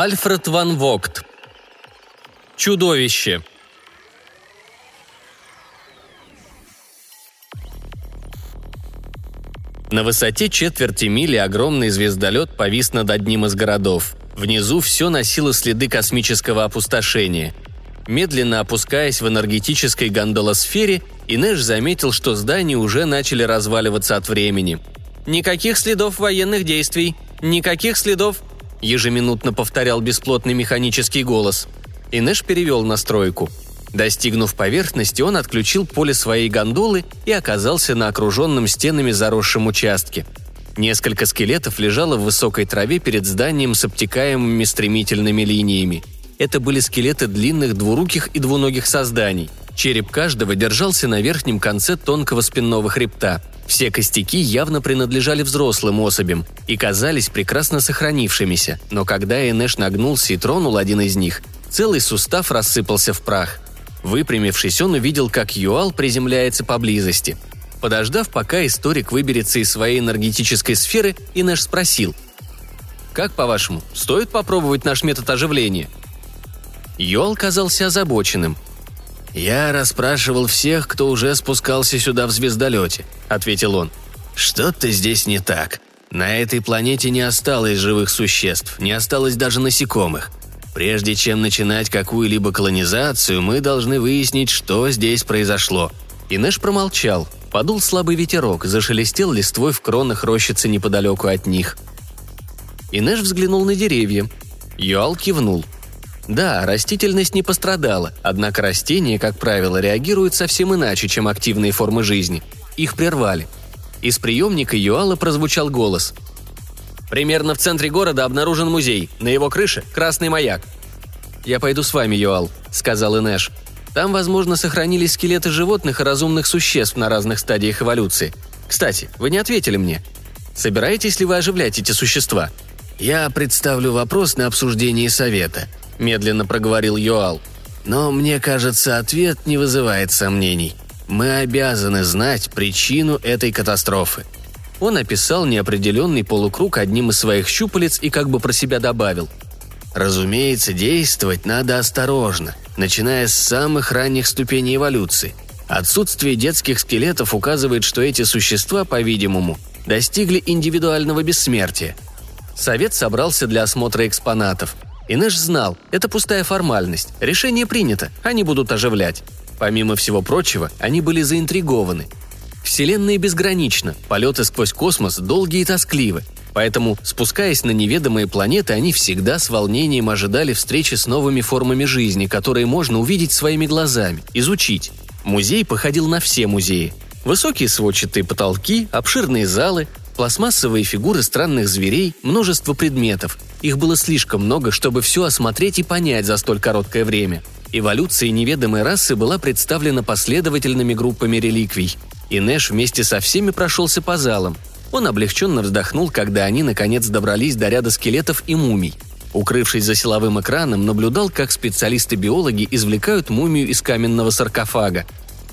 Альфред ван Вогт. Чудовище. На высоте четверти мили огромный звездолет повис над одним из городов. Внизу все носило следы космического опустошения. Медленно опускаясь в энергетической гондолосфере, Инеш заметил, что здания уже начали разваливаться от времени. «Никаких следов военных действий! Никаких следов!» – ежеминутно повторял бесплотный механический голос. Инеш перевел настройку – Достигнув поверхности, он отключил поле своей гондолы и оказался на окруженном стенами заросшем участке. Несколько скелетов лежало в высокой траве перед зданием с обтекаемыми стремительными линиями. Это были скелеты длинных двуруких и двуногих созданий. Череп каждого держался на верхнем конце тонкого спинного хребта. Все костяки явно принадлежали взрослым особям и казались прекрасно сохранившимися, но когда Энеш нагнулся и тронул один из них, целый сустав рассыпался в прах – Выпрямившись, он увидел, как Юал приземляется поблизости. Подождав, пока историк выберется из своей энергетической сферы, Инеш спросил. «Как, по-вашему, стоит попробовать наш метод оживления?» Юал казался озабоченным. «Я расспрашивал всех, кто уже спускался сюда в звездолете», — ответил он. «Что-то здесь не так. На этой планете не осталось живых существ, не осталось даже насекомых. Прежде чем начинать какую-либо колонизацию, мы должны выяснить, что здесь произошло». Инеш промолчал. Подул слабый ветерок, зашелестел листвой в кронах рощицы неподалеку от них. Инеш взглянул на деревья. Юал кивнул. Да, растительность не пострадала, однако растения, как правило, реагируют совсем иначе, чем активные формы жизни. Их прервали. Из приемника Юала прозвучал голос – Примерно в центре города обнаружен музей. На его крыше – красный маяк. «Я пойду с вами, Юал», – сказал Инеш. «Там, возможно, сохранились скелеты животных и разумных существ на разных стадиях эволюции. Кстати, вы не ответили мне. Собираетесь ли вы оживлять эти существа?» «Я представлю вопрос на обсуждении совета», – медленно проговорил Юал. «Но мне кажется, ответ не вызывает сомнений. Мы обязаны знать причину этой катастрофы». Он описал неопределенный полукруг одним из своих щупалец и как бы про себя добавил. Разумеется, действовать надо осторожно, начиная с самых ранних ступеней эволюции. Отсутствие детских скелетов указывает, что эти существа, по-видимому, достигли индивидуального бессмертия. Совет собрался для осмотра экспонатов. Инеш знал, это пустая формальность, решение принято, они будут оживлять. Помимо всего прочего, они были заинтригованы – Вселенная безгранична, полеты сквозь космос долгие и тоскливы, поэтому, спускаясь на неведомые планеты, они всегда с волнением ожидали встречи с новыми формами жизни, которые можно увидеть своими глазами, изучить. Музей походил на все музеи. Высокие сводчатые потолки, обширные залы, пластмассовые фигуры странных зверей, множество предметов. Их было слишком много, чтобы все осмотреть и понять за столь короткое время. Эволюция неведомой расы была представлена последовательными группами реликвий. И Нэш вместе со всеми прошелся по залам. Он облегченно вздохнул, когда они наконец добрались до ряда скелетов и мумий. Укрывшись за силовым экраном, наблюдал, как специалисты-биологи извлекают мумию из каменного саркофага.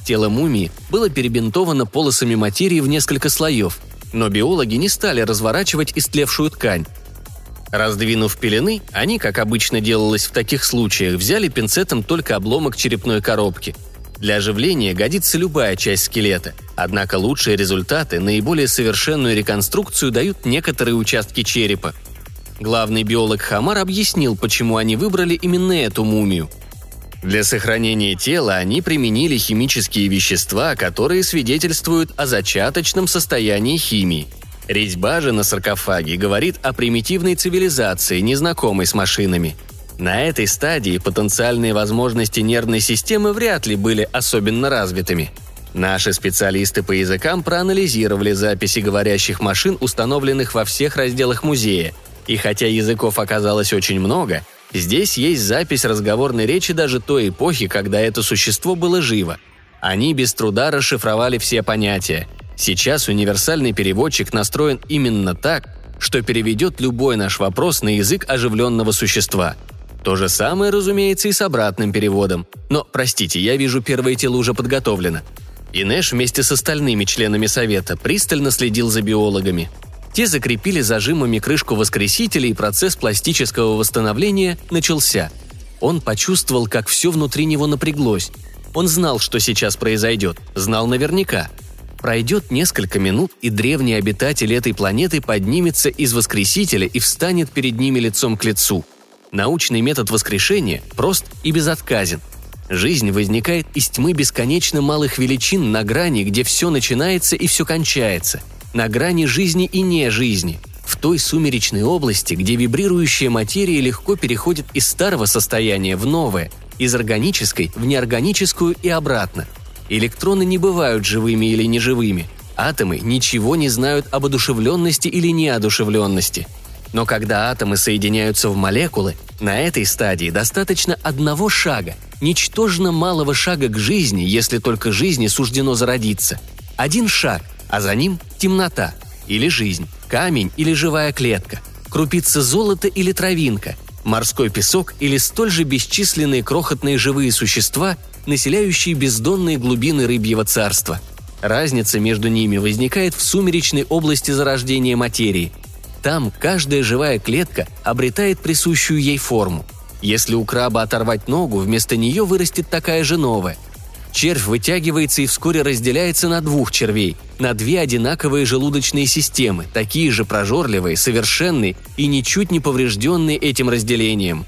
Тело мумии было перебинтовано полосами материи в несколько слоев, но биологи не стали разворачивать истлевшую ткань. Раздвинув пелены, они, как обычно делалось в таких случаях, взяли пинцетом только обломок черепной коробки. Для оживления годится любая часть скелета, однако лучшие результаты, наиболее совершенную реконструкцию дают некоторые участки черепа. Главный биолог Хамар объяснил, почему они выбрали именно эту мумию. Для сохранения тела они применили химические вещества, которые свидетельствуют о зачаточном состоянии химии. Резьба же на саркофаге говорит о примитивной цивилизации, незнакомой с машинами – на этой стадии потенциальные возможности нервной системы вряд ли были особенно развитыми. Наши специалисты по языкам проанализировали записи говорящих машин, установленных во всех разделах музея. И хотя языков оказалось очень много, здесь есть запись разговорной речи даже той эпохи, когда это существо было живо. Они без труда расшифровали все понятия. Сейчас универсальный переводчик настроен именно так, что переведет любой наш вопрос на язык оживленного существа – то же самое, разумеется, и с обратным переводом. Но, простите, я вижу, первое тело уже подготовлено. Инеш вместе с остальными членами совета пристально следил за биологами. Те закрепили зажимами крышку воскресителя, и процесс пластического восстановления начался. Он почувствовал, как все внутри него напряглось. Он знал, что сейчас произойдет, знал наверняка. Пройдет несколько минут, и древний обитатель этой планеты поднимется из воскресителя и встанет перед ними лицом к лицу. Научный метод воскрешения прост и безотказен. Жизнь возникает из тьмы бесконечно малых величин на грани, где все начинается и все кончается – на грани жизни и не жизни, в той сумеречной области, где вибрирующая материя легко переходит из старого состояния в новое, из органической в неорганическую и обратно. Электроны не бывают живыми или неживыми. Атомы ничего не знают об одушевленности или неодушевленности. Но когда атомы соединяются в молекулы, на этой стадии достаточно одного шага, ничтожно малого шага к жизни, если только жизни суждено зародиться. Один шаг, а за ним темнота или жизнь, камень или живая клетка, крупица золота или травинка, морской песок или столь же бесчисленные крохотные живые существа, населяющие бездонные глубины рыбьего царства. Разница между ними возникает в сумеречной области зарождения материи. Там каждая живая клетка обретает присущую ей форму. Если у краба оторвать ногу, вместо нее вырастет такая же новая – Червь вытягивается и вскоре разделяется на двух червей, на две одинаковые желудочные системы, такие же прожорливые, совершенные и ничуть не поврежденные этим разделением.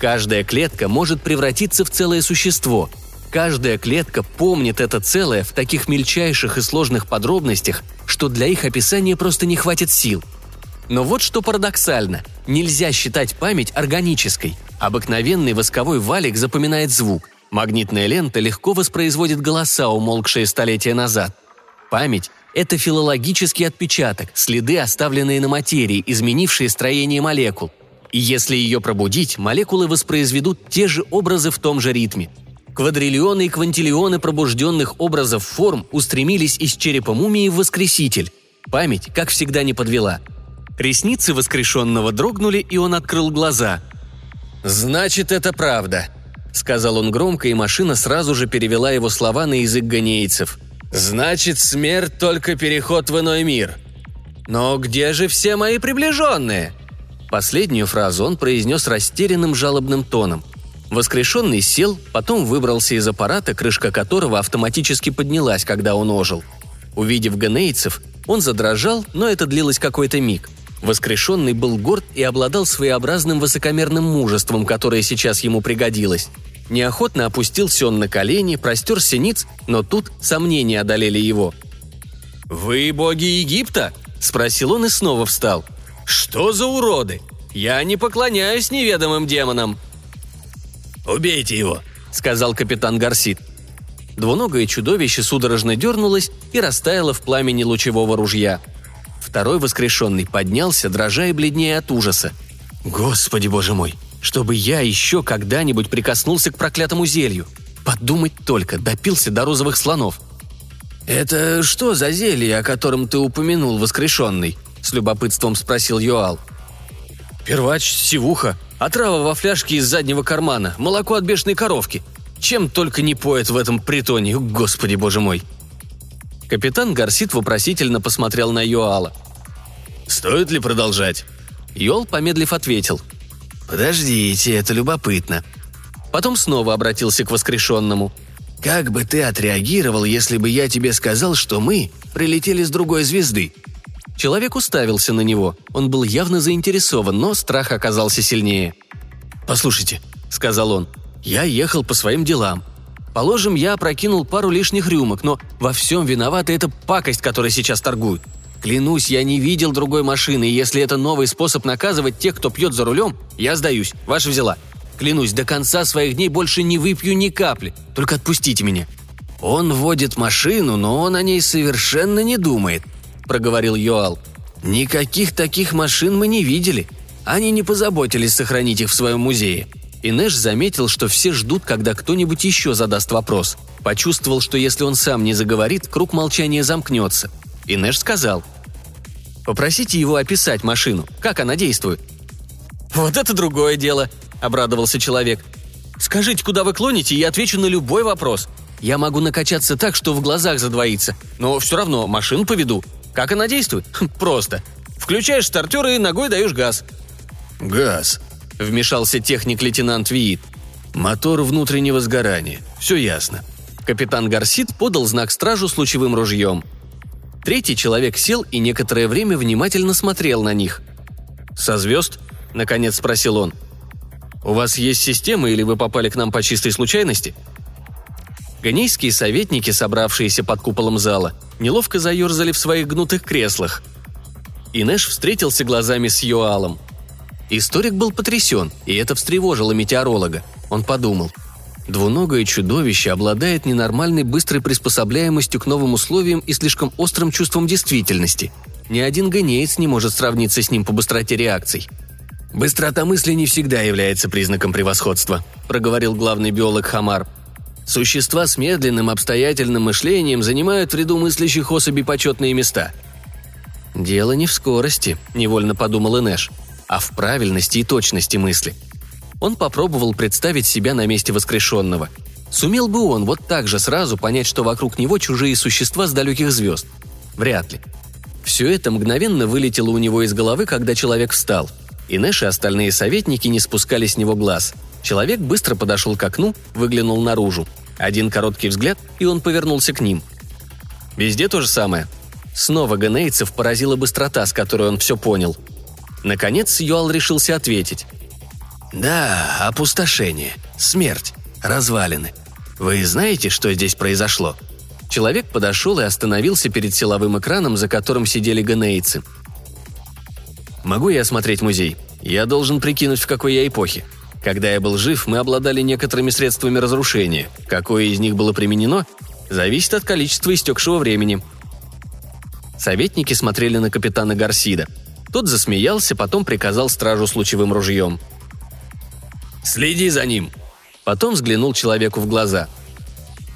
Каждая клетка может превратиться в целое существо. Каждая клетка помнит это целое в таких мельчайших и сложных подробностях, что для их описания просто не хватит сил. Но вот что парадоксально. Нельзя считать память органической. Обыкновенный восковой валик запоминает звук. Магнитная лента легко воспроизводит голоса, умолкшие столетия назад. Память – это филологический отпечаток, следы, оставленные на материи, изменившие строение молекул. И если ее пробудить, молекулы воспроизведут те же образы в том же ритме. Квадриллионы и квантиллионы пробужденных образов форм устремились из черепа мумии в воскреситель. Память, как всегда, не подвела. Ресницы воскрешенного дрогнули, и он открыл глаза. «Значит, это правда», сказал он громко, и машина сразу же перевела его слова на язык ганейцев. «Значит, смерть только переход в иной мир. Но где же все мои приближенные?» Последнюю фразу он произнес растерянным жалобным тоном. Воскрешенный сел, потом выбрался из аппарата, крышка которого автоматически поднялась, когда он ожил. Увидев ганейцев, он задрожал, но это длилось какой-то миг. Воскрешенный был горд и обладал своеобразным высокомерным мужеством, которое сейчас ему пригодилось. Неохотно опустился он на колени, простер синиц, но тут сомнения одолели его. «Вы боги Египта?» – спросил он и снова встал. «Что за уроды? Я не поклоняюсь неведомым демонам». «Убейте его», – сказал капитан Гарсит. Двуногое чудовище судорожно дернулось и растаяло в пламени лучевого ружья. Второй воскрешенный поднялся, дрожа и бледнее от ужаса. «Господи боже мой! чтобы я еще когда-нибудь прикоснулся к проклятому зелью. Подумать только, допился до розовых слонов. «Это что за зелье, о котором ты упомянул, воскрешенный?» – с любопытством спросил Йоал. «Первач, сивуха, отрава во фляжке из заднего кармана, молоко от бешеной коровки. Чем только не поет в этом притоне, господи боже мой!» Капитан Гарсит вопросительно посмотрел на Йоала. «Стоит ли продолжать?» Йол, помедлив, ответил – «Подождите, это любопытно». Потом снова обратился к воскрешенному. «Как бы ты отреагировал, если бы я тебе сказал, что мы прилетели с другой звезды?» Человек уставился на него. Он был явно заинтересован, но страх оказался сильнее. «Послушайте», — сказал он, — «я ехал по своим делам. Положим, я опрокинул пару лишних рюмок, но во всем виновата эта пакость, которая сейчас торгует. Клянусь, я не видел другой машины, и если это новый способ наказывать тех, кто пьет за рулем, я сдаюсь. Ваша взяла. Клянусь, до конца своих дней больше не выпью ни капли. Только отпустите меня». «Он водит машину, но он о ней совершенно не думает», — проговорил Йоал. «Никаких таких машин мы не видели. Они не позаботились сохранить их в своем музее». И Нэш заметил, что все ждут, когда кто-нибудь еще задаст вопрос. Почувствовал, что если он сам не заговорит, круг молчания замкнется. И Нэш сказал – Попросите его описать машину, как она действует». «Вот это другое дело», — обрадовался человек. «Скажите, куда вы клоните, и я отвечу на любой вопрос. Я могу накачаться так, что в глазах задвоится, но все равно машину поведу. Как она действует? Хм, просто. Включаешь стартер и ногой даешь газ». «Газ», — вмешался техник-лейтенант Виит. «Мотор внутреннего сгорания. Все ясно». Капитан Гарсит подал знак стражу с лучевым ружьем. Третий человек сел и некоторое время внимательно смотрел на них. «Со звезд?» – наконец спросил он. «У вас есть система или вы попали к нам по чистой случайности?» Ганейские советники, собравшиеся под куполом зала, неловко заерзали в своих гнутых креслах. Инеш встретился глазами с Йоалом. Историк был потрясен, и это встревожило метеоролога. Он подумал – Двуногое чудовище обладает ненормальной быстрой приспособляемостью к новым условиям и слишком острым чувством действительности. Ни один генеец не может сравниться с ним по быстроте реакций. «Быстрота мысли не всегда является признаком превосходства», – проговорил главный биолог Хамар. «Существа с медленным, обстоятельным мышлением занимают в ряду мыслящих особей почетные места». «Дело не в скорости», – невольно подумал Инеш, – «а в правильности и точности мысли». Он попробовал представить себя на месте воскрешенного. Сумел бы он вот так же сразу понять, что вокруг него чужие существа с далеких звезд? Вряд ли. Все это мгновенно вылетело у него из головы, когда человек встал. И Нэш и остальные советники не спускали с него глаз. Человек быстро подошел к окну, выглянул наружу. Один короткий взгляд, и он повернулся к ним. Везде то же самое. Снова ганейцев поразила быстрота, с которой он все понял. Наконец Юал решился ответить. «Да, опустошение, смерть, развалины. Вы знаете, что здесь произошло?» Человек подошел и остановился перед силовым экраном, за которым сидели ганейцы. «Могу я осмотреть музей? Я должен прикинуть, в какой я эпохе. Когда я был жив, мы обладали некоторыми средствами разрушения. Какое из них было применено, зависит от количества истекшего времени». Советники смотрели на капитана Гарсида. Тот засмеялся, потом приказал стражу с лучевым ружьем – Следи за ним!» Потом взглянул человеку в глаза.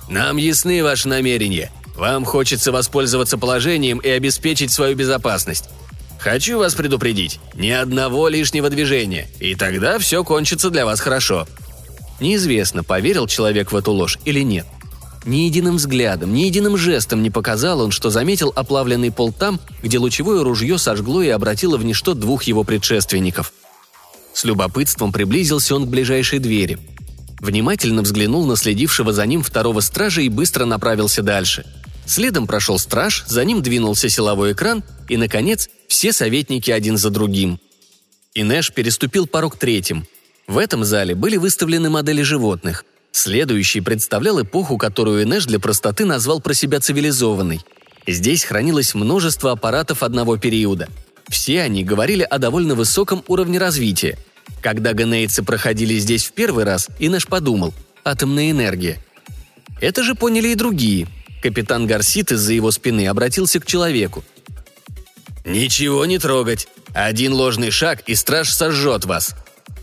«Нам ясны ваши намерения. Вам хочется воспользоваться положением и обеспечить свою безопасность. Хочу вас предупредить, ни одного лишнего движения, и тогда все кончится для вас хорошо». Неизвестно, поверил человек в эту ложь или нет. Ни единым взглядом, ни единым жестом не показал он, что заметил оплавленный пол там, где лучевое ружье сожгло и обратило в ничто двух его предшественников – с любопытством приблизился он к ближайшей двери. Внимательно взглянул на следившего за ним второго стража и быстро направился дальше. Следом прошел страж, за ним двинулся силовой экран, и, наконец, все советники один за другим. Инеш переступил порог третьим. В этом зале были выставлены модели животных. Следующий представлял эпоху, которую Инеш для простоты назвал про себя цивилизованной. Здесь хранилось множество аппаратов одного периода – все они говорили о довольно высоком уровне развития. Когда ганейцы проходили здесь в первый раз, Инеш подумал – атомная энергия. Это же поняли и другие. Капитан Гарсит из-за его спины обратился к человеку. «Ничего не трогать. Один ложный шаг, и страж сожжет вас».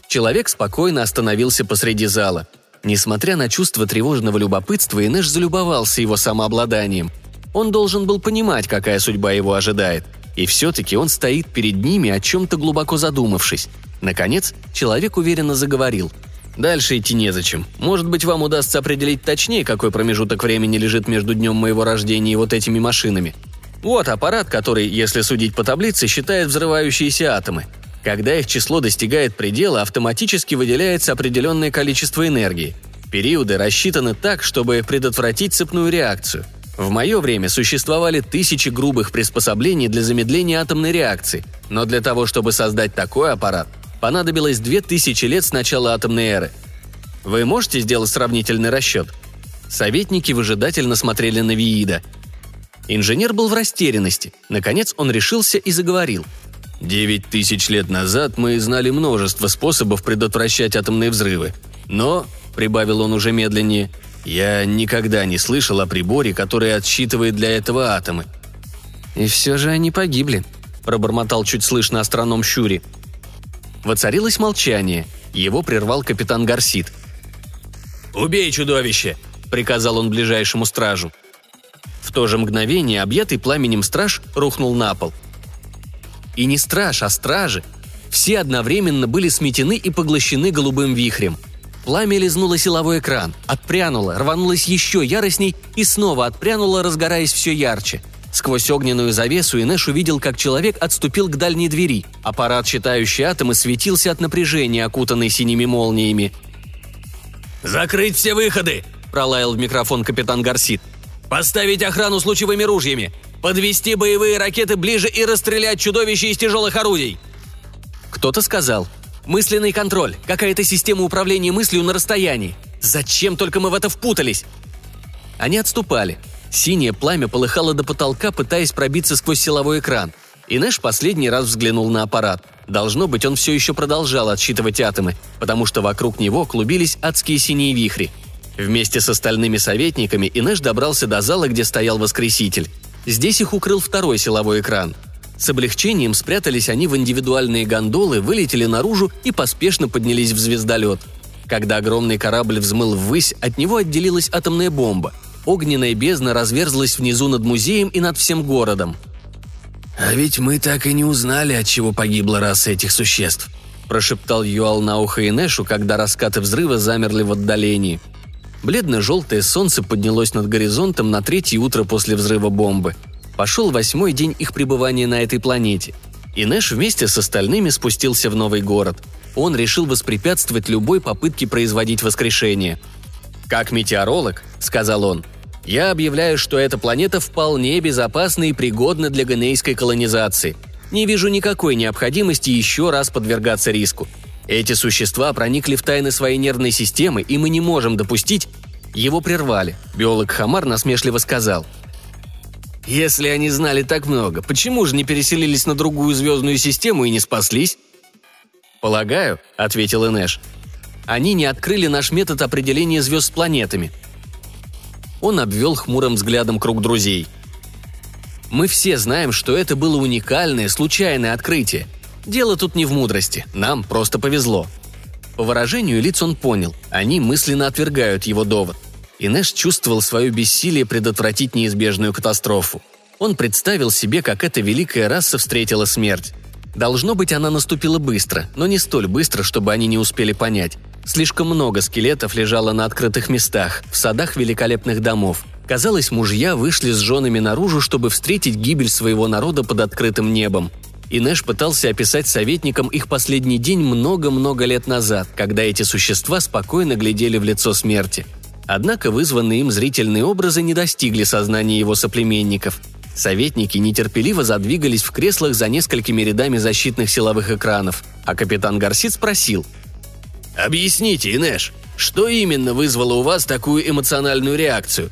Человек спокойно остановился посреди зала. Несмотря на чувство тревожного любопытства, Инеш залюбовался его самообладанием. Он должен был понимать, какая судьба его ожидает – и все-таки он стоит перед ними, о чем-то глубоко задумавшись. Наконец, человек уверенно заговорил. «Дальше идти незачем. Может быть, вам удастся определить точнее, какой промежуток времени лежит между днем моего рождения и вот этими машинами. Вот аппарат, который, если судить по таблице, считает взрывающиеся атомы. Когда их число достигает предела, автоматически выделяется определенное количество энергии. Периоды рассчитаны так, чтобы предотвратить цепную реакцию – в мое время существовали тысячи грубых приспособлений для замедления атомной реакции, но для того, чтобы создать такой аппарат, понадобилось две тысячи лет с начала атомной эры. Вы можете сделать сравнительный расчет? Советники выжидательно смотрели на Виида. Инженер был в растерянности. Наконец он решился и заговорил. «Девять тысяч лет назад мы знали множество способов предотвращать атомные взрывы. Но, — прибавил он уже медленнее, — я никогда не слышал о приборе, который отсчитывает для этого атомы. И все же они погибли, пробормотал чуть слышно астроном Щури. Воцарилось молчание. Его прервал капитан Гарсит. «Убей чудовище!» – приказал он ближайшему стражу. В то же мгновение объятый пламенем страж рухнул на пол. И не страж, а стражи. Все одновременно были сметены и поглощены голубым вихрем – Пламя лизнуло силовой экран, отпрянуло, рванулось еще яростней и снова отпрянуло, разгораясь все ярче. Сквозь огненную завесу Инеш увидел, как человек отступил к дальней двери. Аппарат, считающий атомы, светился от напряжения, окутанный синими молниями. «Закрыть все выходы!» – пролаял в микрофон капитан Гарсит. «Поставить охрану с лучевыми ружьями! Подвести боевые ракеты ближе и расстрелять чудовища из тяжелых орудий!» Кто-то сказал «Мысленный контроль, какая-то система управления мыслью на расстоянии. Зачем только мы в это впутались?» Они отступали – Синее пламя полыхало до потолка, пытаясь пробиться сквозь силовой экран. И Нэш последний раз взглянул на аппарат. Должно быть, он все еще продолжал отсчитывать атомы, потому что вокруг него клубились адские синие вихри. Вместе с остальными советниками Инеш добрался до зала, где стоял Воскреситель. Здесь их укрыл второй силовой экран. С облегчением спрятались они в индивидуальные гондолы, вылетели наружу и поспешно поднялись в звездолет. Когда огромный корабль взмыл ввысь, от него отделилась атомная бомба – Огненная бездна разверзлась внизу над музеем и над всем городом. «А ведь мы так и не узнали, от чего погибла раса этих существ», – прошептал Юал на ухо Инешу, когда раскаты взрыва замерли в отдалении. Бледно-желтое солнце поднялось над горизонтом на третье утро после взрыва бомбы. Пошел восьмой день их пребывания на этой планете. Инеш вместе с остальными спустился в новый город. Он решил воспрепятствовать любой попытке производить воскрешение. «Как метеоролог», — сказал он, я объявляю, что эта планета вполне безопасна и пригодна для ганейской колонизации. Не вижу никакой необходимости еще раз подвергаться риску. Эти существа проникли в тайны своей нервной системы, и мы не можем допустить... Его прервали. Биолог Хамар насмешливо сказал. «Если они знали так много, почему же не переселились на другую звездную систему и не спаслись?» «Полагаю», — ответил Инеш, — «они не открыли наш метод определения звезд с планетами. Он обвел хмурым взглядом круг друзей. «Мы все знаем, что это было уникальное, случайное открытие. Дело тут не в мудрости, нам просто повезло». По выражению лиц он понял, они мысленно отвергают его довод. Инеш чувствовал свое бессилие предотвратить неизбежную катастрофу. Он представил себе, как эта великая раса встретила смерть. Должно быть, она наступила быстро, но не столь быстро, чтобы они не успели понять. Слишком много скелетов лежало на открытых местах, в садах великолепных домов. Казалось, мужья вышли с женами наружу, чтобы встретить гибель своего народа под открытым небом. И Нэш пытался описать советникам их последний день много-много лет назад, когда эти существа спокойно глядели в лицо смерти. Однако вызванные им зрительные образы не достигли сознания его соплеменников. Советники нетерпеливо задвигались в креслах за несколькими рядами защитных силовых экранов, а капитан Гарсит спросил – «Объясните, Инеш, что именно вызвало у вас такую эмоциональную реакцию?»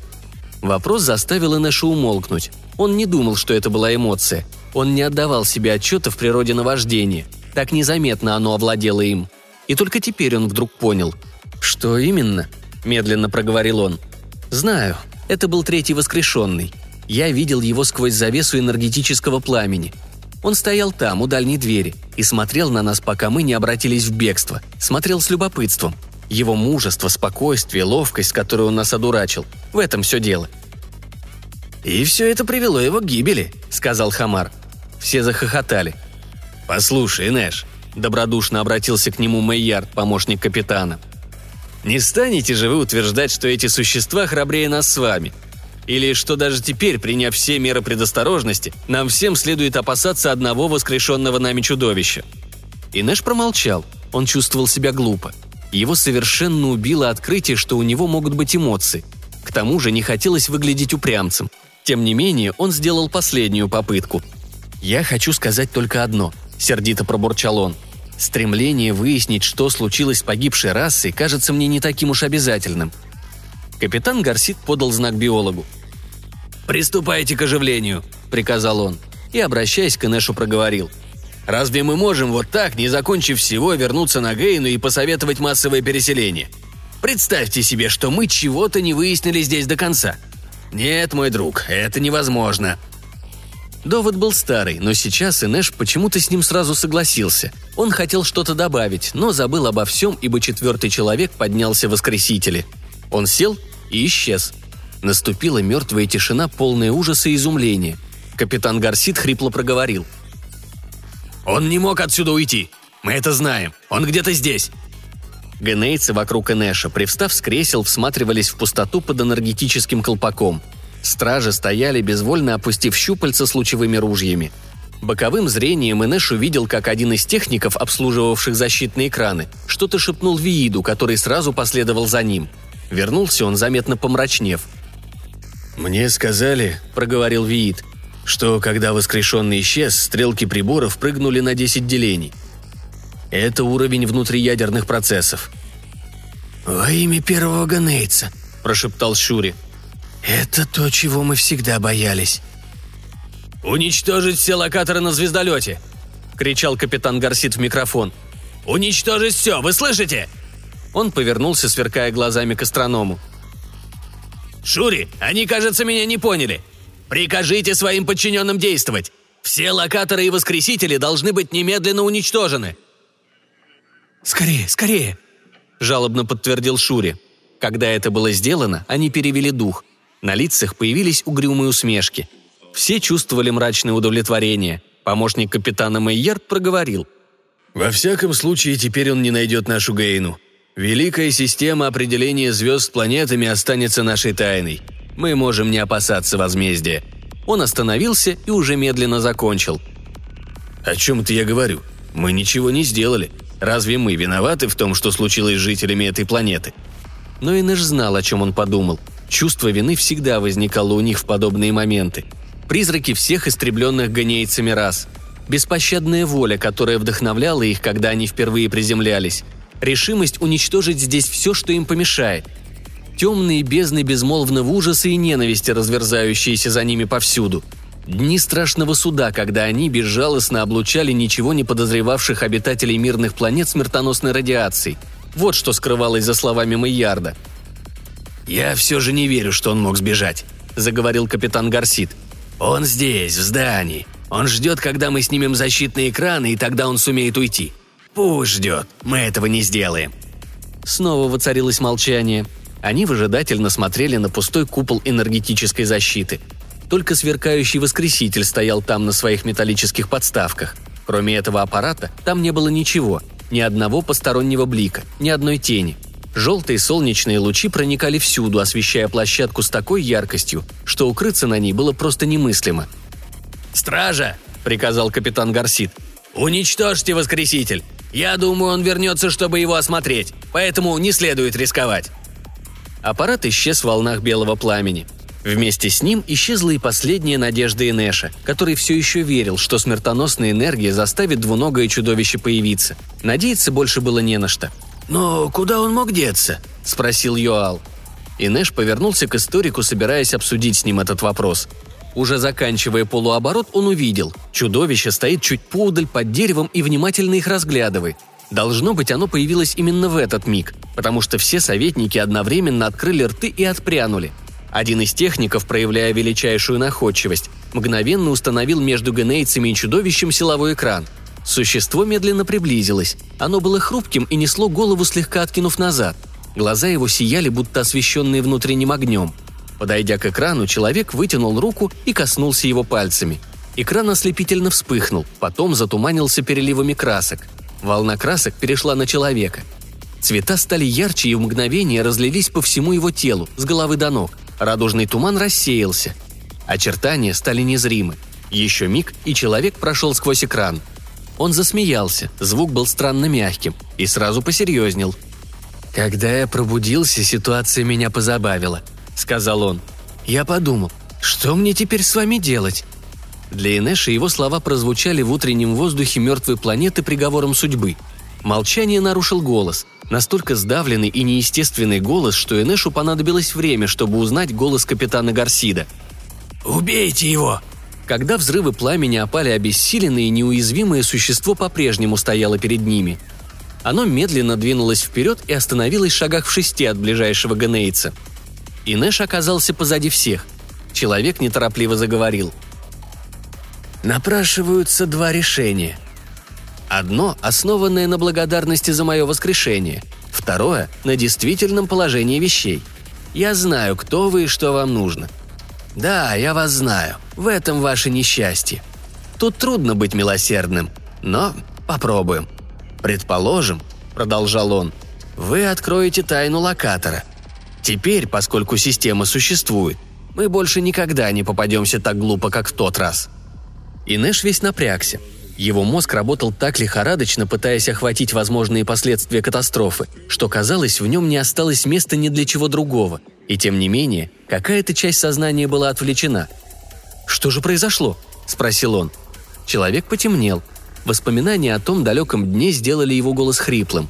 Вопрос заставил Инеша умолкнуть. Он не думал, что это была эмоция. Он не отдавал себе отчета в природе наваждения. Так незаметно оно овладело им. И только теперь он вдруг понял. «Что именно?» – медленно проговорил он. «Знаю. Это был третий воскрешенный. Я видел его сквозь завесу энергетического пламени. Он стоял там, у дальней двери, и смотрел на нас, пока мы не обратились в бегство. Смотрел с любопытством. Его мужество, спокойствие, ловкость, которую он нас одурачил. В этом все дело. «И все это привело его к гибели», — сказал Хамар. Все захохотали. «Послушай, Нэш», — добродушно обратился к нему Мэйярд, помощник капитана. «Не станете же вы утверждать, что эти существа храбрее нас с вами? Или что даже теперь, приняв все меры предосторожности, нам всем следует опасаться одного воскрешенного нами чудовища. Инеш промолчал. Он чувствовал себя глупо. Его совершенно убило открытие, что у него могут быть эмоции. К тому же не хотелось выглядеть упрямцем. Тем не менее, он сделал последнюю попытку. «Я хочу сказать только одно», — сердито пробурчал он. «Стремление выяснить, что случилось с погибшей расой, кажется мне не таким уж обязательным. Капитан Гарсит подал знак биологу. «Приступайте к оживлению», — приказал он, и, обращаясь к Инешу, проговорил. «Разве мы можем вот так, не закончив всего, вернуться на Гейну и посоветовать массовое переселение? Представьте себе, что мы чего-то не выяснили здесь до конца. Нет, мой друг, это невозможно». Довод был старый, но сейчас Инеш почему-то с ним сразу согласился. Он хотел что-то добавить, но забыл обо всем, ибо четвертый человек поднялся в воскресители. Он сел и исчез. Наступила мертвая тишина, полная ужаса и изумления. Капитан Гарсит хрипло проговорил. «Он не мог отсюда уйти. Мы это знаем. Он где-то здесь». Генейцы вокруг Энеша, привстав с кресел, всматривались в пустоту под энергетическим колпаком. Стражи стояли, безвольно опустив щупальца с лучевыми ружьями. Боковым зрением Инеш увидел, как один из техников, обслуживавших защитные экраны, что-то шепнул Вииду, который сразу последовал за ним. Вернулся он, заметно помрачнев. «Мне сказали», — проговорил Виид, что когда воскрешенный исчез, стрелки приборов прыгнули на 10 делений. Это уровень внутриядерных процессов. «Во имя первого ганейца», — прошептал Шури. «Это то, чего мы всегда боялись». «Уничтожить все локаторы на звездолете!» — кричал капитан Гарсит в микрофон. «Уничтожить все, вы слышите?» Он повернулся, сверкая глазами к астроному. «Шури, они, кажется, меня не поняли. Прикажите своим подчиненным действовать. Все локаторы и воскресители должны быть немедленно уничтожены». «Скорее, скорее!» – жалобно подтвердил Шури. Когда это было сделано, они перевели дух. На лицах появились угрюмые усмешки. Все чувствовали мрачное удовлетворение. Помощник капитана Мейерт проговорил. «Во всяком случае, теперь он не найдет нашу Гейну. Великая система определения звезд планетами останется нашей тайной. Мы можем не опасаться возмездия». Он остановился и уже медленно закончил. «О чем это я говорю? Мы ничего не сделали. Разве мы виноваты в том, что случилось с жителями этой планеты?» Но Инеш знал, о чем он подумал. Чувство вины всегда возникало у них в подобные моменты. Призраки всех истребленных ганейцами рас. Беспощадная воля, которая вдохновляла их, когда они впервые приземлялись. Решимость уничтожить здесь все, что им помешает. Темные бездны безмолвного ужаса и ненависти, разверзающиеся за ними повсюду. Дни страшного суда, когда они безжалостно облучали ничего не подозревавших обитателей мирных планет смертоносной радиацией. Вот что скрывалось за словами Майярда. «Я все же не верю, что он мог сбежать», — заговорил капитан Гарсит. «Он здесь, в здании. Он ждет, когда мы снимем защитные экраны, и тогда он сумеет уйти. Пусть ждет. Мы этого не сделаем». Снова воцарилось молчание. Они выжидательно смотрели на пустой купол энергетической защиты. Только сверкающий воскреситель стоял там на своих металлических подставках. Кроме этого аппарата, там не было ничего, ни одного постороннего блика, ни одной тени. Желтые солнечные лучи проникали всюду, освещая площадку с такой яркостью, что укрыться на ней было просто немыслимо. «Стража!» – приказал капитан Гарсит. «Уничтожьте воскреситель! Я думаю, он вернется, чтобы его осмотреть, поэтому не следует рисковать». Аппарат исчез в волнах белого пламени. Вместе с ним исчезла и последняя надежда Инеша, который все еще верил, что смертоносная энергия заставит двуногое чудовище появиться. Надеяться больше было не на что. «Но куда он мог деться?» – спросил Йоал. Инеш повернулся к историку, собираясь обсудить с ним этот вопрос. Уже заканчивая полуоборот, он увидел. Чудовище стоит чуть поудаль под деревом и внимательно их разглядывает. Должно быть, оно появилось именно в этот миг, потому что все советники одновременно открыли рты и отпрянули. Один из техников, проявляя величайшую находчивость, мгновенно установил между генейцами и чудовищем силовой экран. Существо медленно приблизилось. Оно было хрупким и несло голову, слегка откинув назад. Глаза его сияли, будто освещенные внутренним огнем. Подойдя к экрану, человек вытянул руку и коснулся его пальцами. Экран ослепительно вспыхнул, потом затуманился переливами красок – Волна красок перешла на человека. Цвета стали ярче и в мгновение разлились по всему его телу, с головы до ног. Радужный туман рассеялся. Очертания стали незримы. Еще миг, и человек прошел сквозь экран. Он засмеялся, звук был странно мягким, и сразу посерьезнел. «Когда я пробудился, ситуация меня позабавила», — сказал он. «Я подумал, что мне теперь с вами делать? Для Инеша его слова прозвучали в утреннем воздухе мертвой планеты приговором судьбы. Молчание нарушил голос. Настолько сдавленный и неестественный голос, что Энешу понадобилось время, чтобы узнать голос капитана Гарсида. «Убейте его!» Когда взрывы пламени опали обессиленное и неуязвимое существо по-прежнему стояло перед ними. Оно медленно двинулось вперед и остановилось в шагах в шести от ближайшего ганейца. Инеш оказался позади всех. Человек неторопливо заговорил – Напрашиваются два решения. Одно, основанное на благодарности за мое воскрешение. Второе, на действительном положении вещей. Я знаю, кто вы и что вам нужно. Да, я вас знаю. В этом ваше несчастье. Тут трудно быть милосердным, но попробуем. Предположим, продолжал он, вы откроете тайну локатора. Теперь, поскольку система существует, Мы больше никогда не попадемся так глупо, как в тот раз». И Нэш весь напрягся. Его мозг работал так лихорадочно, пытаясь охватить возможные последствия катастрофы, что, казалось, в нем не осталось места ни для чего другого. И тем не менее, какая-то часть сознания была отвлечена. «Что же произошло?» – спросил он. Человек потемнел. Воспоминания о том далеком дне сделали его голос хриплым.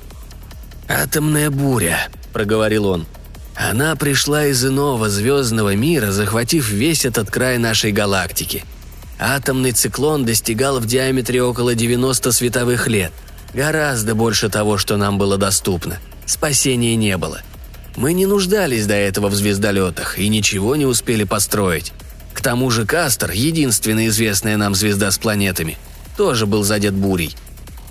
«Атомная буря», – проговорил он. «Она пришла из иного звездного мира, захватив весь этот край нашей галактики – Атомный циклон достигал в диаметре около 90 световых лет. Гораздо больше того, что нам было доступно. Спасения не было. Мы не нуждались до этого в звездолетах и ничего не успели построить. К тому же Кастер, единственная известная нам звезда с планетами, тоже был задет бурей.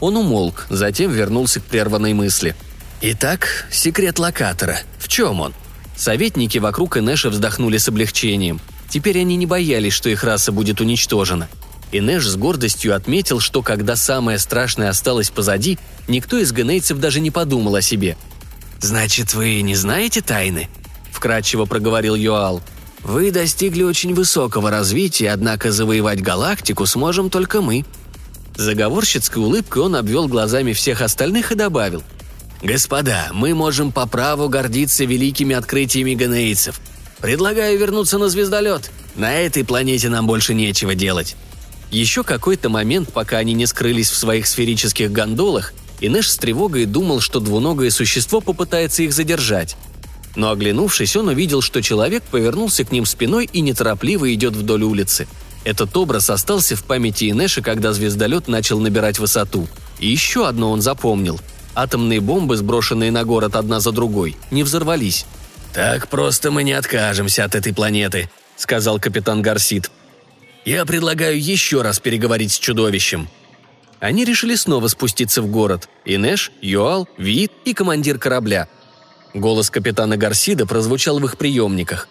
Он умолк, затем вернулся к прерванной мысли. Итак, секрет локатора. В чем он? Советники вокруг Инеша вздохнули с облегчением – Теперь они не боялись, что их раса будет уничтожена. И Нэш с гордостью отметил, что когда самое страшное осталось позади, никто из генейцев даже не подумал о себе. «Значит, вы не знаете тайны?» – вкратчиво проговорил Юал. «Вы достигли очень высокого развития, однако завоевать галактику сможем только мы». Заговорщицкой улыбкой он обвел глазами всех остальных и добавил. «Господа, мы можем по праву гордиться великими открытиями генейцев – Предлагаю вернуться на звездолет. На этой планете нам больше нечего делать». Еще какой-то момент, пока они не скрылись в своих сферических гондолах, Инеш с тревогой думал, что двуногое существо попытается их задержать. Но оглянувшись, он увидел, что человек повернулся к ним спиной и неторопливо идет вдоль улицы. Этот образ остался в памяти Инеша, когда звездолет начал набирать высоту. И еще одно он запомнил. Атомные бомбы, сброшенные на город одна за другой, не взорвались. «Так просто мы не откажемся от этой планеты», — сказал капитан Гарсит. «Я предлагаю еще раз переговорить с чудовищем». Они решили снова спуститься в город. Инеш, Юал, Виит и командир корабля. Голос капитана Гарсида прозвучал в их приемниках.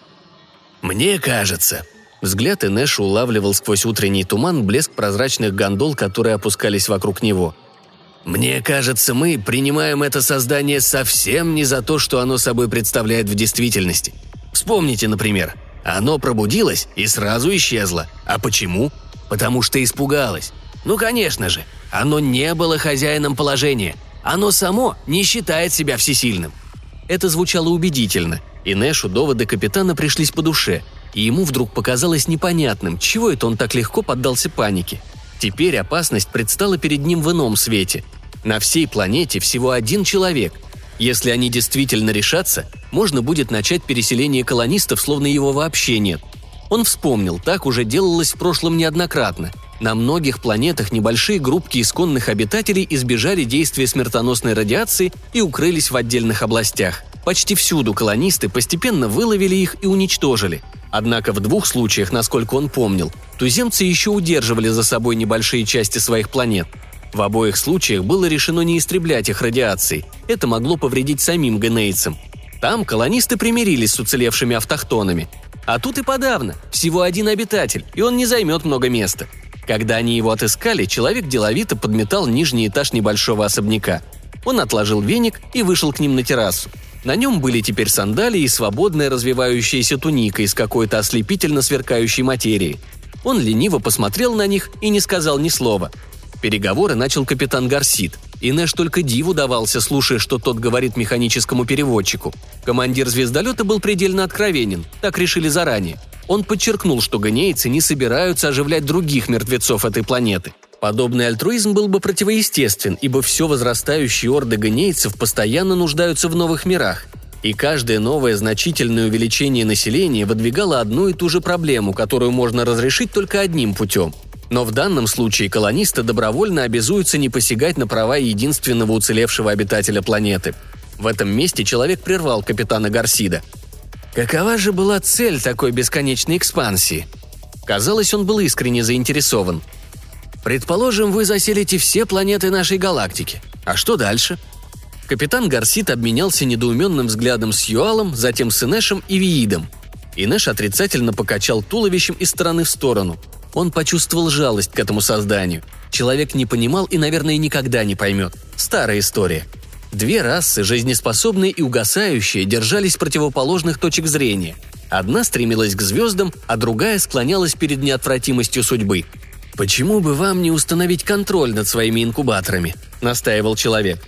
«Мне кажется», Взгляд Инеша улавливал сквозь утренний туман блеск прозрачных гондол, которые опускались вокруг него. Мне кажется, мы принимаем это создание совсем не за то, что оно собой представляет в действительности. Вспомните, например, оно пробудилось и сразу исчезло. А почему? Потому что испугалось. Ну, конечно же, оно не было хозяином положения. Оно само не считает себя всесильным. Это звучало убедительно, и Нэшу доводы капитана пришлись по душе, и ему вдруг показалось непонятным, чего это он так легко поддался панике – Теперь опасность предстала перед ним в ином свете. На всей планете всего один человек. Если они действительно решатся, можно будет начать переселение колонистов, словно его вообще нет. Он вспомнил, так уже делалось в прошлом неоднократно. На многих планетах небольшие группки исконных обитателей избежали действия смертоносной радиации и укрылись в отдельных областях. Почти всюду колонисты постепенно выловили их и уничтожили. Однако в двух случаях, насколько он помнил, туземцы еще удерживали за собой небольшие части своих планет. В обоих случаях было решено не истреблять их радиацией. Это могло повредить самим генейцам. Там колонисты примирились с уцелевшими автохтонами. А тут и подавно. Всего один обитатель, и он не займет много места. Когда они его отыскали, человек деловито подметал нижний этаж небольшого особняка. Он отложил веник и вышел к ним на террасу. На нем были теперь сандалии и свободная развивающаяся туника из какой-то ослепительно сверкающей материи. Он лениво посмотрел на них и не сказал ни слова. Переговоры начал капитан Гарсит, и Нэш только диву давался, слушая, что тот говорит механическому переводчику. Командир звездолета был предельно откровенен, так решили заранее. Он подчеркнул, что ганейцы не собираются оживлять других мертвецов этой планеты. Подобный альтруизм был бы противоестествен, ибо все возрастающие орды ганейцев постоянно нуждаются в новых мирах, и каждое новое значительное увеличение населения выдвигало одну и ту же проблему, которую можно разрешить только одним путем. Но в данном случае колонисты добровольно обязуются не посягать на права единственного уцелевшего обитателя планеты. В этом месте человек прервал капитана Гарсида. Какова же была цель такой бесконечной экспансии? Казалось, он был искренне заинтересован – Предположим, вы заселите все планеты нашей галактики. А что дальше? Капитан Гарсит обменялся недоуменным взглядом с Юалом, затем с Инешем и Виидом. Инеш отрицательно покачал туловищем из стороны в сторону. Он почувствовал жалость к этому созданию. Человек не понимал и, наверное, никогда не поймет. Старая история. Две расы, жизнеспособные и угасающие, держались противоположных точек зрения – Одна стремилась к звездам, а другая склонялась перед неотвратимостью судьбы. «Почему бы вам не установить контроль над своими инкубаторами?» – настаивал человек.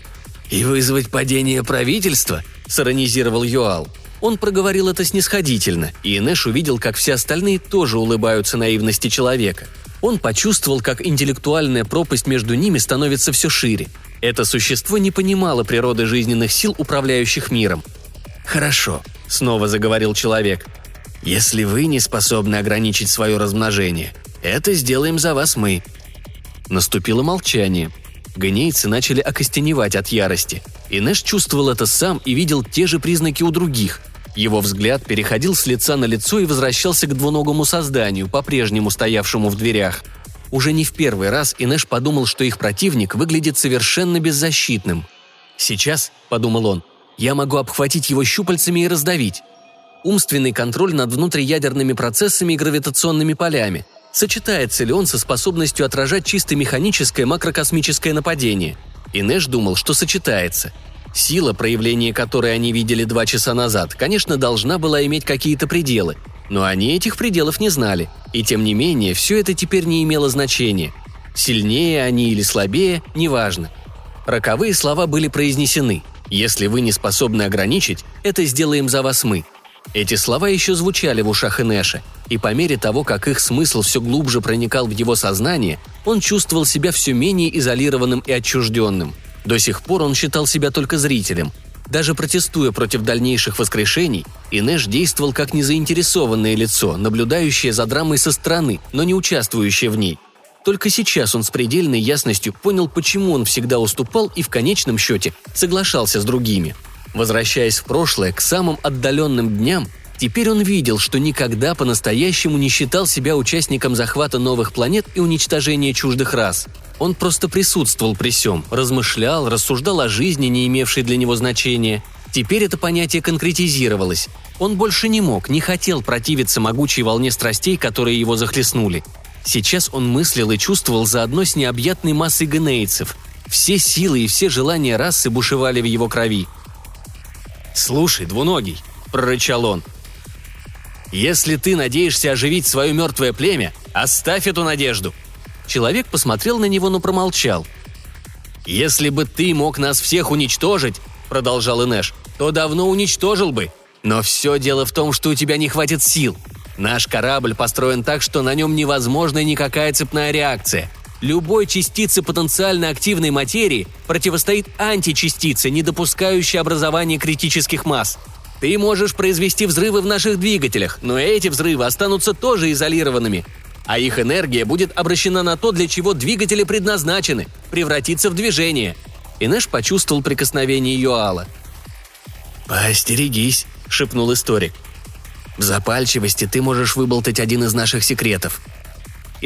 «И вызвать падение правительства?» – сиронизировал Юал. Он проговорил это снисходительно, и Нэш увидел, как все остальные тоже улыбаются наивности человека. Он почувствовал, как интеллектуальная пропасть между ними становится все шире. Это существо не понимало природы жизненных сил, управляющих миром. «Хорошо», — снова заговорил человек. «Если вы не способны ограничить свое размножение, это сделаем за вас мы». Наступило молчание. Гонейцы начали окостеневать от ярости. И Нэш чувствовал это сам и видел те же признаки у других. Его взгляд переходил с лица на лицо и возвращался к двуногому созданию, по-прежнему стоявшему в дверях. Уже не в первый раз Инеш подумал, что их противник выглядит совершенно беззащитным. «Сейчас», — подумал он, — «я могу обхватить его щупальцами и раздавить». Умственный контроль над внутриядерными процессами и гравитационными полями. Сочетается ли он со способностью отражать чисто механическое макрокосмическое нападение? Инеш думал, что сочетается — Сила, проявление которой они видели два часа назад, конечно, должна была иметь какие-то пределы, но они этих пределов не знали, и тем не менее все это теперь не имело значения. Сильнее они или слабее – неважно. Роковые слова были произнесены. «Если вы не способны ограничить, это сделаем за вас мы». Эти слова еще звучали в ушах Инеша, и по мере того, как их смысл все глубже проникал в его сознание, он чувствовал себя все менее изолированным и отчужденным – до сих пор он считал себя только зрителем. Даже протестуя против дальнейших воскрешений, Инеш действовал как незаинтересованное лицо, наблюдающее за драмой со стороны, но не участвующее в ней. Только сейчас он с предельной ясностью понял, почему он всегда уступал и в конечном счете соглашался с другими. Возвращаясь в прошлое, к самым отдаленным дням, теперь он видел, что никогда по-настоящему не считал себя участником захвата новых планет и уничтожения чуждых рас – он просто присутствовал при всем, размышлял, рассуждал о жизни, не имевшей для него значения. Теперь это понятие конкретизировалось. Он больше не мог, не хотел противиться могучей волне страстей, которые его захлестнули. Сейчас он мыслил и чувствовал заодно с необъятной массой генейцев. Все силы и все желания расы бушевали в его крови. «Слушай, двуногий», — прорычал он, — «если ты надеешься оживить свое мертвое племя, оставь эту надежду. Человек посмотрел на него, но промолчал. «Если бы ты мог нас всех уничтожить», — продолжал Инеш, — «то давно уничтожил бы. Но все дело в том, что у тебя не хватит сил. Наш корабль построен так, что на нем невозможна никакая цепная реакция. Любой частице потенциально активной материи противостоит античастице, не допускающей образования критических масс. Ты можешь произвести взрывы в наших двигателях, но эти взрывы останутся тоже изолированными а их энергия будет обращена на то, для чего двигатели предназначены – превратиться в движение. Инеш почувствовал прикосновение Йоала. «Поостерегись», – шепнул историк. «В запальчивости ты можешь выболтать один из наших секретов».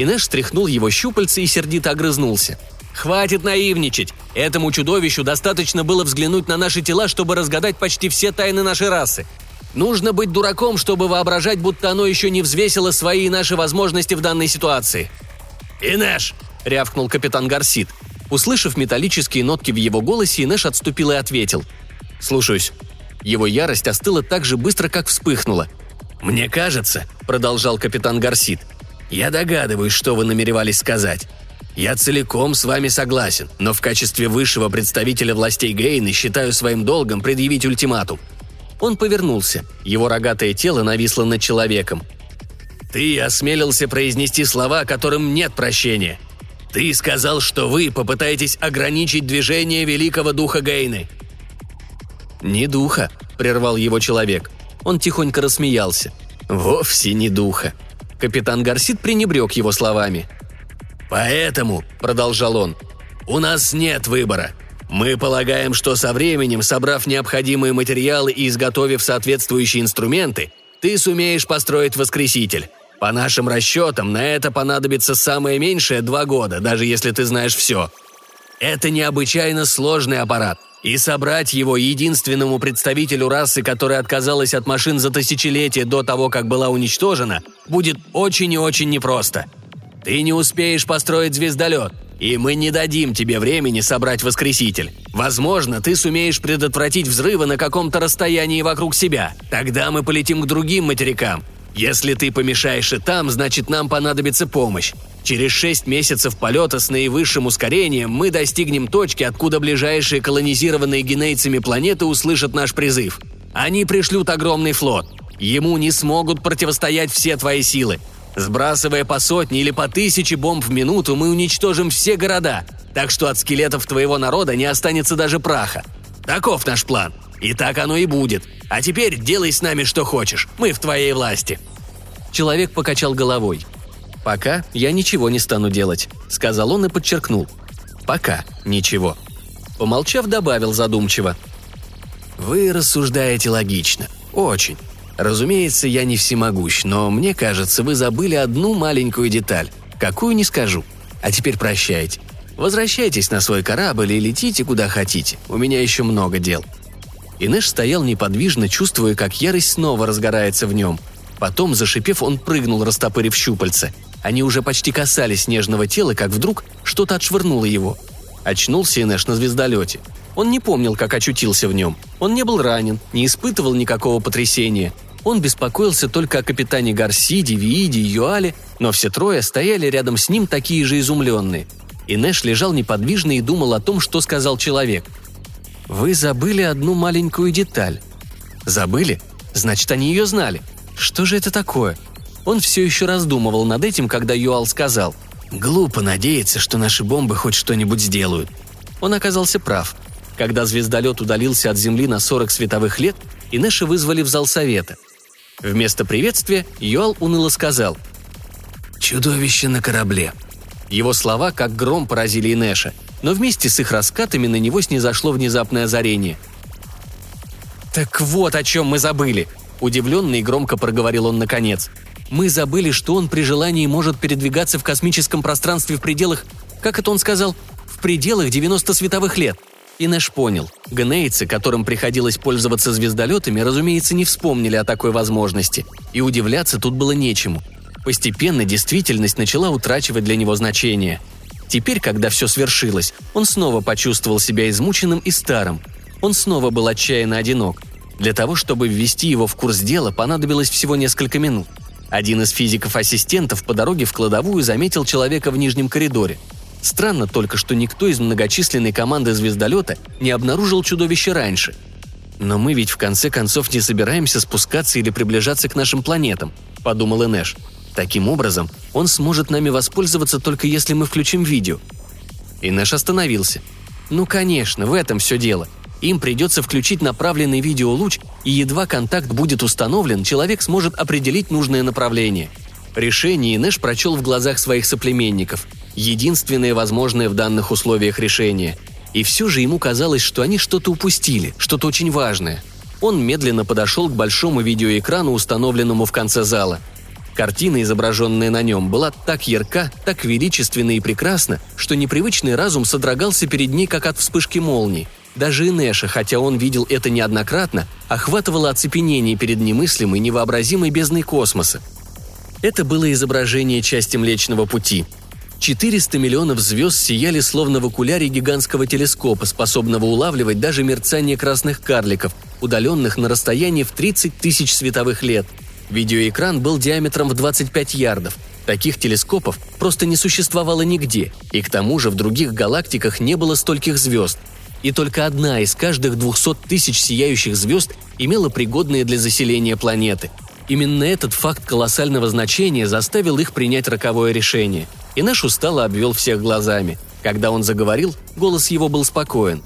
Инеш стряхнул его щупальца и сердито огрызнулся. «Хватит наивничать! Этому чудовищу достаточно было взглянуть на наши тела, чтобы разгадать почти все тайны нашей расы. Нужно быть дураком, чтобы воображать, будто оно еще не взвесило свои и наши возможности в данной ситуации. «Инеш!» – рявкнул капитан Гарсит. Услышав металлические нотки в его голосе, Инеш отступил и ответил. «Слушаюсь». Его ярость остыла так же быстро, как вспыхнула. «Мне кажется», – продолжал капитан Гарсит, – «я догадываюсь, что вы намеревались сказать. Я целиком с вами согласен, но в качестве высшего представителя властей Гейны считаю своим долгом предъявить ультиматум. Он повернулся. Его рогатое тело нависло над человеком. «Ты осмелился произнести слова, которым нет прощения. Ты сказал, что вы попытаетесь ограничить движение великого духа Гейны». «Не духа», — прервал его человек. Он тихонько рассмеялся. «Вовсе не духа». Капитан Гарсит пренебрег его словами. «Поэтому», — продолжал он, — «у нас нет выбора. Мы полагаем, что со временем, собрав необходимые материалы и изготовив соответствующие инструменты, ты сумеешь построить воскреситель. По нашим расчетам, на это понадобится самое меньшее два года, даже если ты знаешь все. Это необычайно сложный аппарат, и собрать его единственному представителю расы, которая отказалась от машин за тысячелетия до того, как была уничтожена, будет очень и очень непросто. Ты не успеешь построить звездолет, И мы не дадим тебе времени собрать воскреситель. Возможно, ты сумеешь предотвратить взрывы на каком-то расстоянии вокруг себя. Тогда мы полетим к другим материкам. Если ты помешаешь и там, значит нам понадобится помощь. Через шесть месяцев полета с наивысшим ускорением мы достигнем точки, откуда ближайшие колонизированные генейцами планеты услышат наш призыв. Они пришлют огромный флот. Ему не смогут противостоять все твои силы. Сбрасывая по сотне или по тысяче бомб в минуту, мы уничтожим все города, так что от скелетов твоего народа не останется даже праха. Таков наш план. И так оно и будет. А теперь делай с нами что хочешь. Мы в твоей власти». Человек покачал головой. «Пока я ничего не стану делать», — сказал он и подчеркнул. «Пока ничего». Помолчав, добавил задумчиво. «Вы рассуждаете логично. Очень. Разумеется, я не всемогущ, но мне кажется, вы забыли одну маленькую деталь. Какую не скажу. А теперь прощайте. Возвращайтесь на свой корабль и летите куда хотите. У меня еще много дел». Инеш стоял неподвижно, чувствуя, как ярость снова разгорается в нем. Потом, зашипев, он прыгнул, растопырив щупальца. Они уже почти касались нежного тела, как вдруг что-то отшвырнуло его. Очнулся Инеш на звездолете. Он не помнил, как очутился в нем. Он не был ранен, не испытывал никакого потрясения. Он беспокоился только о капитане Гарсиде, Вииде и Юале, но все трое стояли рядом с ним такие же изумленные. И Нэш лежал неподвижно и думал о том, что сказал человек. «Вы забыли одну маленькую деталь». «Забыли? Значит, они ее знали. Что же это такое?» Он все еще раздумывал над этим, когда Юал сказал «Глупо надеяться, что наши бомбы хоть что-нибудь сделают». Он оказался прав. Когда звездолет удалился от Земли на 40 световых лет, Инеша вызвали в зал совета – Вместо приветствия Юал уныло сказал «Чудовище на корабле». Его слова как гром поразили Инеша, но вместе с их раскатами на него снизошло внезапное озарение. «Так вот о чем мы забыли!» – удивленно и громко проговорил он наконец. «Мы забыли, что он при желании может передвигаться в космическом пространстве в пределах, как это он сказал, в пределах 90 световых лет – и понял. Гнейцы, которым приходилось пользоваться звездолетами, разумеется, не вспомнили о такой возможности. И удивляться тут было нечему. Постепенно действительность начала утрачивать для него значение. Теперь, когда все свершилось, он снова почувствовал себя измученным и старым. Он снова был отчаянно одинок. Для того, чтобы ввести его в курс дела, понадобилось всего несколько минут. Один из физиков-ассистентов по дороге в кладовую заметил человека в нижнем коридоре – Странно только, что никто из многочисленной команды звездолета не обнаружил чудовище раньше. Но мы ведь в конце концов не собираемся спускаться или приближаться к нашим планетам, подумал Инеш. Таким образом, он сможет нами воспользоваться только если мы включим видео. Инеш остановился. Ну, конечно, в этом все дело. Им придется включить направленный видеолуч, и едва контакт будет установлен, человек сможет определить нужное направление. Решение Инеш прочел в глазах своих соплеменников – единственное возможное в данных условиях решение. И все же ему казалось, что они что-то упустили, что-то очень важное. Он медленно подошел к большому видеоэкрану, установленному в конце зала. Картина, изображенная на нем, была так ярка, так величественна и прекрасна, что непривычный разум содрогался перед ней, как от вспышки молнии. Даже Инеша, хотя он видел это неоднократно, охватывало оцепенение перед немыслимой, невообразимой бездной космоса. Это было изображение части Млечного Пути, 400 миллионов звезд сияли словно в окуляре гигантского телескопа, способного улавливать даже мерцание красных карликов, удаленных на расстоянии в 30 тысяч световых лет. Видеоэкран был диаметром в 25 ярдов. Таких телескопов просто не существовало нигде, и к тому же в других галактиках не было стольких звезд. И только одна из каждых 200 тысяч сияющих звезд имела пригодные для заселения планеты. Именно этот факт колоссального значения заставил их принять роковое решение – и наш устало обвел всех глазами. Когда он заговорил, голос его был спокоен.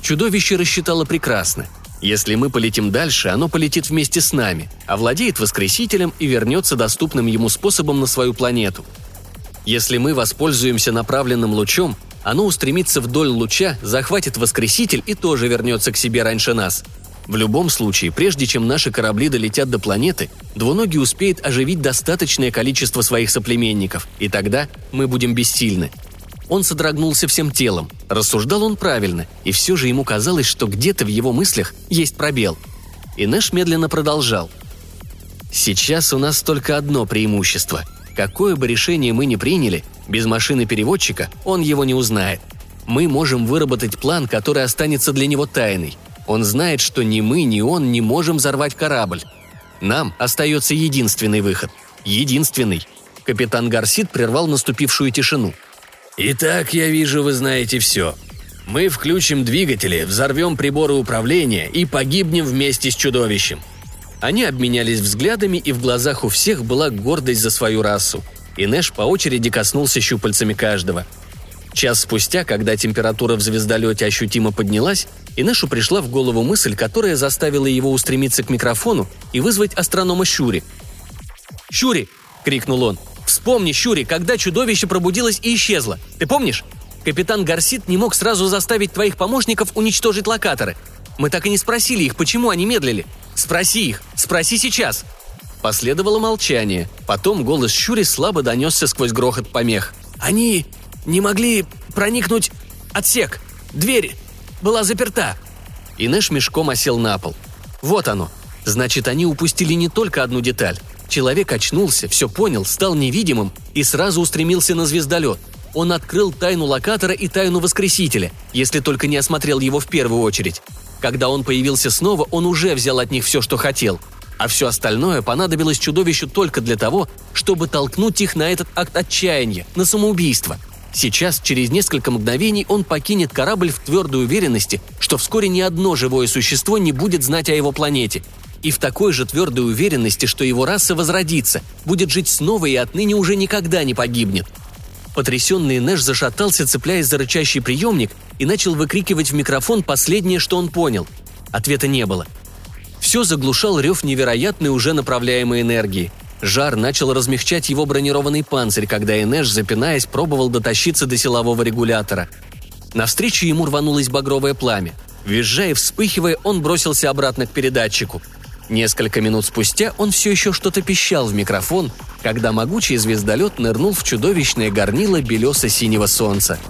Чудовище рассчитало прекрасно. Если мы полетим дальше, оно полетит вместе с нами, овладеет воскресителем и вернется доступным ему способом на свою планету. Если мы воспользуемся направленным лучом, оно устремится вдоль луча, захватит воскреситель и тоже вернется к себе раньше нас – в любом случае, прежде чем наши корабли долетят до планеты, двуногий успеет оживить достаточное количество своих соплеменников, и тогда мы будем бессильны. Он содрогнулся всем телом. Рассуждал он правильно, и все же ему казалось, что где-то в его мыслях есть пробел. И Нэш медленно продолжал. «Сейчас у нас только одно преимущество. Какое бы решение мы ни приняли, Без машины-переводчика он его не узнает. Мы можем выработать план, который останется для него тайной. Он знает, что ни мы, ни он не можем взорвать корабль. Нам остается единственный выход. Единственный. Капитан Гарсит прервал наступившую тишину. «Итак, я вижу, вы знаете все. Мы включим двигатели, взорвем приборы управления и погибнем вместе с чудовищем». Они обменялись взглядами, и в глазах у всех была гордость за свою расу. И Нэш по очереди коснулся щупальцами каждого. Час спустя, когда температура в звездолете ощутимо поднялась, Инешу пришла в голову мысль, которая заставила его устремиться к микрофону и вызвать астронома Щури. «Щури!» – крикнул он. «Вспомни, Щури, когда чудовище пробудилось и исчезло. Ты помнишь? Капитан Гарсит не мог сразу заставить твоих помощников уничтожить локаторы. Мы так и не спросили их, почему они медлили. Спроси их, спроси сейчас!» Последовало молчание. Потом голос Щури слабо донесся сквозь грохот помех. «Они не могли проникнуть отсек. Дверь была заперта». И Нэш мешком осел на пол. «Вот оно. Значит, они упустили не только одну деталь. Человек очнулся, все понял, стал невидимым и сразу устремился на звездолет. Он открыл тайну локатора и тайну Воскресителя, если только не осмотрел его в первую очередь. Когда он появился снова, он уже взял от них все, что хотел. А все остальное понадобилось чудовищу только для того, чтобы толкнуть их на этот акт отчаяния, на самоубийство – Сейчас, через несколько мгновений, он покинет корабль в твердой уверенности, что вскоре ни одно живое существо не будет знать о его планете. И в такой же твердой уверенности, что его раса возродится, будет жить снова и отныне уже никогда не погибнет. Потрясенный Нэш зашатался, цепляясь за рычащий приемник, и начал выкрикивать в микрофон последнее, что он понял. Ответа не было. Все заглушал рев невероятной уже направляемой энергии – Жар начал размягчать его бронированный панцирь, когда Энеш, запинаясь, пробовал дотащиться до силового регулятора. Навстречу ему рванулось багровое пламя. Визжая и вспыхивая, он бросился обратно к передатчику. Несколько минут спустя он все еще что-то пищал в микрофон, когда могучий звездолет нырнул в чудовищное горнило белесо-синего солнца –